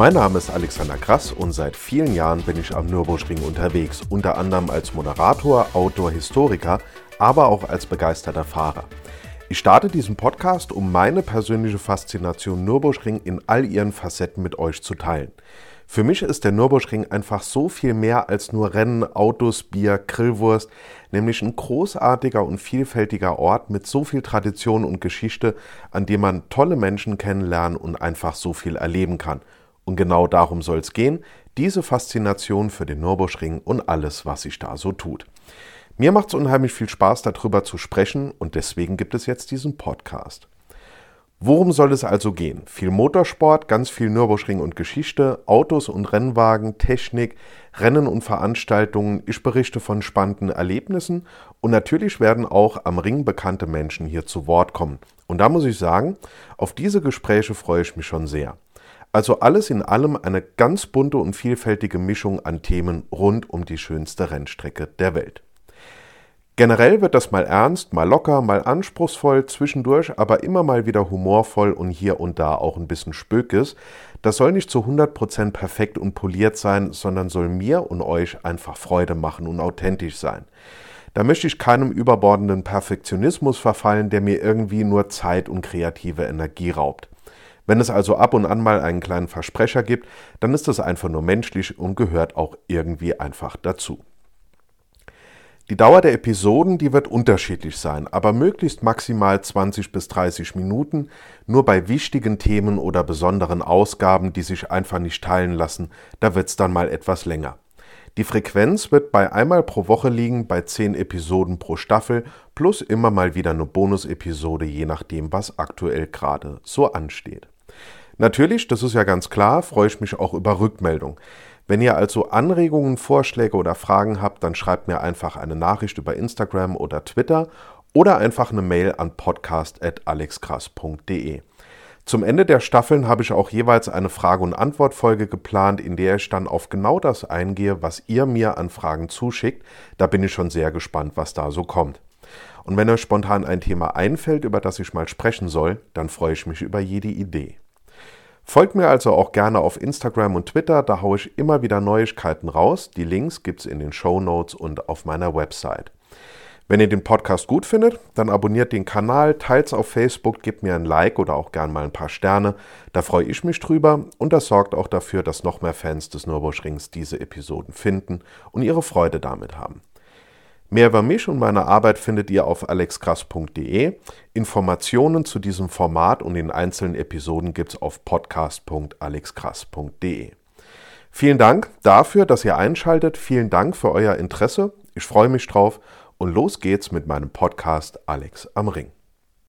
Mein Name ist Alexander Krass und seit vielen Jahren bin ich am Nürburgring unterwegs, unter anderem als Moderator, Autor, Historiker, aber auch als begeisterter Fahrer. Ich starte diesen Podcast, um meine persönliche Faszination Nürburgring in all ihren Facetten mit euch zu teilen. Für mich ist der Nürburgring einfach so viel mehr als nur Rennen, Autos, Bier, Grillwurst, nämlich ein großartiger und vielfältiger Ort mit so viel Tradition und Geschichte, an dem man tolle Menschen kennenlernen und einfach so viel erleben kann. Und genau darum soll es gehen, diese Faszination für den Nürburgring und alles, was sich da so tut. Mir macht es unheimlich viel Spaß, darüber zu sprechen und deswegen gibt es jetzt diesen Podcast. Worum soll es also gehen? Viel Motorsport, ganz viel Nürburgring und Geschichte, Autos und Rennwagen, Technik, Rennen und Veranstaltungen. Ich berichte von spannenden Erlebnissen und natürlich werden auch am Ring bekannte Menschen hier zu Wort kommen. Und da muss ich sagen, auf diese Gespräche freue ich mich schon sehr. Also alles in allem eine ganz bunte und vielfältige Mischung an Themen rund um die schönste Rennstrecke der Welt. Generell wird das mal ernst, mal locker, mal anspruchsvoll, zwischendurch aber immer mal wieder humorvoll und hier und da auch ein bisschen spökes. Das soll nicht zu 100% perfekt und poliert sein, sondern soll mir und euch einfach Freude machen und authentisch sein. Da möchte ich keinem überbordenden Perfektionismus verfallen, der mir irgendwie nur Zeit und kreative Energie raubt. Wenn es also ab und an mal einen kleinen Versprecher gibt, dann ist das einfach nur menschlich und gehört auch irgendwie einfach dazu. Die Dauer der Episoden, die wird unterschiedlich sein, aber möglichst maximal 20 bis 30 Minuten, nur bei wichtigen Themen oder besonderen Ausgaben, die sich einfach nicht teilen lassen, da wird's dann mal etwas länger. Die Frequenz wird bei einmal pro Woche liegen, bei 10 Episoden pro Staffel, plus immer mal wieder eine Bonusepisode, je nachdem, was aktuell gerade so ansteht. Natürlich, das ist ja ganz klar, freue ich mich auch über Rückmeldung. Wenn ihr also Anregungen, Vorschläge oder Fragen habt, dann schreibt mir einfach eine Nachricht über Instagram oder Twitter oder einfach eine Mail an podcast.alexkrass.de. Zum Ende der Staffeln habe ich auch jeweils eine Frage- und Antwortfolge geplant, in der ich dann auf genau das eingehe, was ihr mir an Fragen zuschickt. Da bin ich schon sehr gespannt, was da so kommt. Und wenn euch spontan ein Thema einfällt, über das ich mal sprechen soll, dann freue ich mich über jede Idee. Folgt mir also auch gerne auf Instagram und Twitter, da haue ich immer wieder Neuigkeiten raus. Die Links gibt es in den Show Notes und auf meiner Website. Wenn ihr den Podcast gut findet, dann abonniert den Kanal, teilt es auf Facebook, gebt mir ein Like oder auch gern mal ein paar Sterne. Da freue ich mich drüber und das sorgt auch dafür, dass noch mehr Fans des Nürburgrings diese Episoden finden und ihre Freude damit haben. Mehr über mich und meine Arbeit findet ihr auf alexkrass.de. Informationen zu diesem Format und den einzelnen Episoden gibt's auf podcast.alexkrass.de. Vielen Dank dafür, dass ihr einschaltet. Vielen Dank für euer Interesse. Ich freue mich drauf und los geht's mit meinem Podcast Alex am Ring.